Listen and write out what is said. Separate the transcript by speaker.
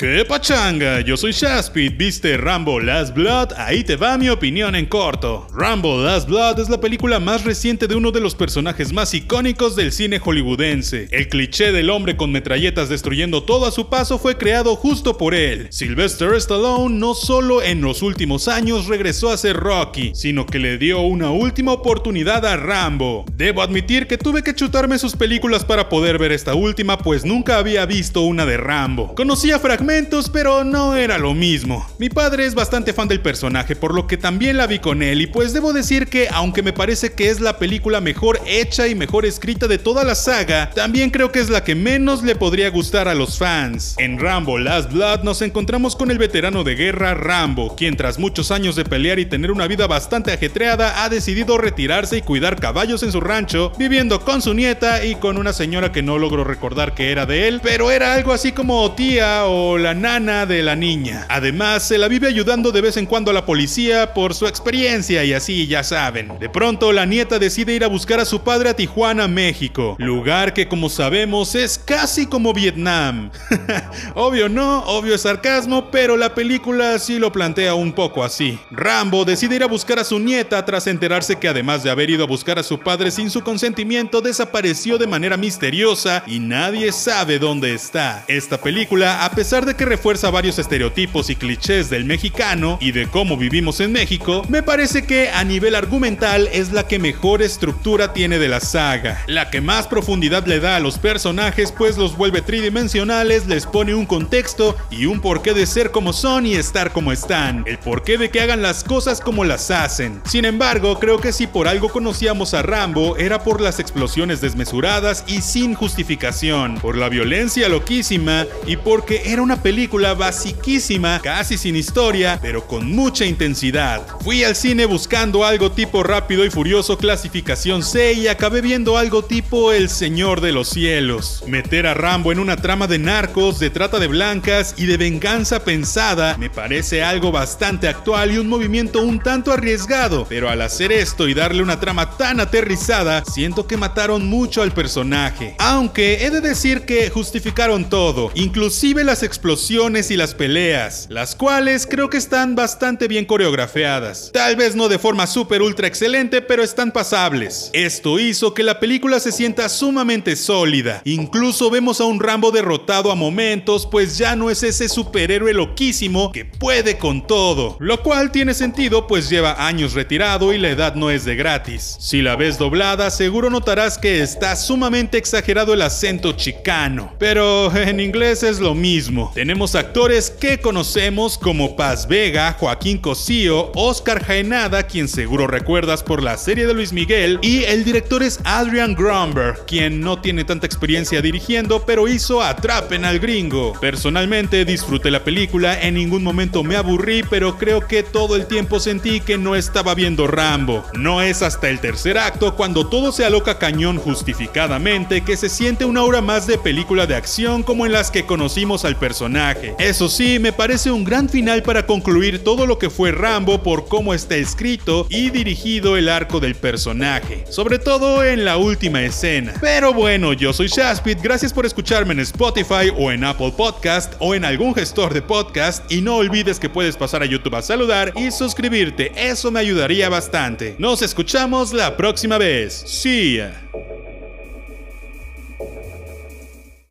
Speaker 1: ¿Qué pachanga? Yo soy Shaspit, ¿viste Rambo Last Blood? Ahí te va mi opinión en corto. Rambo Last Blood es la película más reciente de uno de los personajes más icónicos del cine hollywoodense. El cliché del hombre con metralletas destruyendo todo a su paso fue creado justo por él. Sylvester Stallone no solo en los últimos años regresó a ser Rocky, sino que le dio una última oportunidad a Rambo. Debo admitir que tuve que chutarme sus películas para poder ver esta última, pues nunca había visto una de Rambo. Conocía fragmentos pero no era lo mismo. Mi padre es bastante fan del personaje, por lo que también la vi con él, y pues debo decir que, aunque me parece que es la película mejor hecha y mejor escrita de toda la saga, también creo que es la que menos le podría gustar a los fans. En Rambo Last Blood nos encontramos con el veterano de guerra Rambo, quien tras muchos años de pelear y tener una vida bastante ajetreada, ha decidido retirarse y cuidar caballos en su rancho, viviendo con su nieta y con una señora que no logro recordar que era de él, pero era algo así como tía o la nana de la niña. Además, se la vive ayudando de vez en cuando a la policía por su experiencia y así ya saben. De pronto, la nieta decide ir a buscar a su padre a Tijuana, México, lugar que como sabemos es casi como Vietnam. obvio no, obvio es sarcasmo, pero la película sí lo plantea un poco así. Rambo decide ir a buscar a su nieta tras enterarse que además de haber ido a buscar a su padre sin su consentimiento, desapareció de manera misteriosa y nadie sabe dónde está. Esta película, a pesar de que refuerza varios estereotipos y clichés del mexicano y de cómo vivimos en México, me parece que a nivel argumental es la que mejor estructura tiene de la saga, la que más profundidad le da a los personajes pues los vuelve tridimensionales, les pone un contexto y un porqué de ser como son y estar como están, el porqué de que hagan las cosas como las hacen. Sin embargo, creo que si por algo conocíamos a Rambo era por las explosiones desmesuradas y sin justificación, por la violencia loquísima y porque era una película basiquísima, casi sin historia, pero con mucha intensidad. Fui al cine buscando algo tipo Rápido y Furioso clasificación C y acabé viendo algo tipo El Señor de los Cielos. Meter a Rambo en una trama de narcos, de trata de blancas y de venganza pensada me parece algo bastante actual y un movimiento un tanto arriesgado, pero al hacer esto y darle una trama tan aterrizada, siento que mataron mucho al personaje. Aunque he de decir que justificaron todo, inclusive las explosiones explosiones y las peleas, las cuales creo que están bastante bien coreografiadas. Tal vez no de forma súper ultra excelente, pero están pasables. Esto hizo que la película se sienta sumamente sólida. Incluso vemos a un Rambo derrotado a momentos, pues ya no es ese superhéroe loquísimo que puede con todo. Lo cual tiene sentido, pues lleva años retirado y la edad no es de gratis. Si la ves doblada, seguro notarás que está sumamente exagerado el acento chicano. Pero en inglés es lo mismo. Tenemos actores que conocemos como Paz Vega, Joaquín Cosío, Oscar Jaenada, quien seguro recuerdas por la serie de Luis Miguel, y el director es Adrian Gromberg, quien no tiene tanta experiencia dirigiendo, pero hizo Atrapen al gringo. Personalmente disfruté la película, en ningún momento me aburrí, pero creo que todo el tiempo sentí que no estaba viendo Rambo. No es hasta el tercer acto, cuando todo se aloca cañón justificadamente, que se siente una hora más de película de acción como en las que conocimos al personaje eso sí, me parece un gran final para concluir todo lo que fue Rambo por cómo está escrito y dirigido el arco del personaje, sobre todo en la última escena. Pero bueno, yo soy Shaspit, gracias por escucharme en Spotify o en Apple Podcast o en algún gestor de podcast y no olvides que puedes pasar a YouTube a saludar y suscribirte, eso me ayudaría bastante. Nos escuchamos la próxima vez. See ya.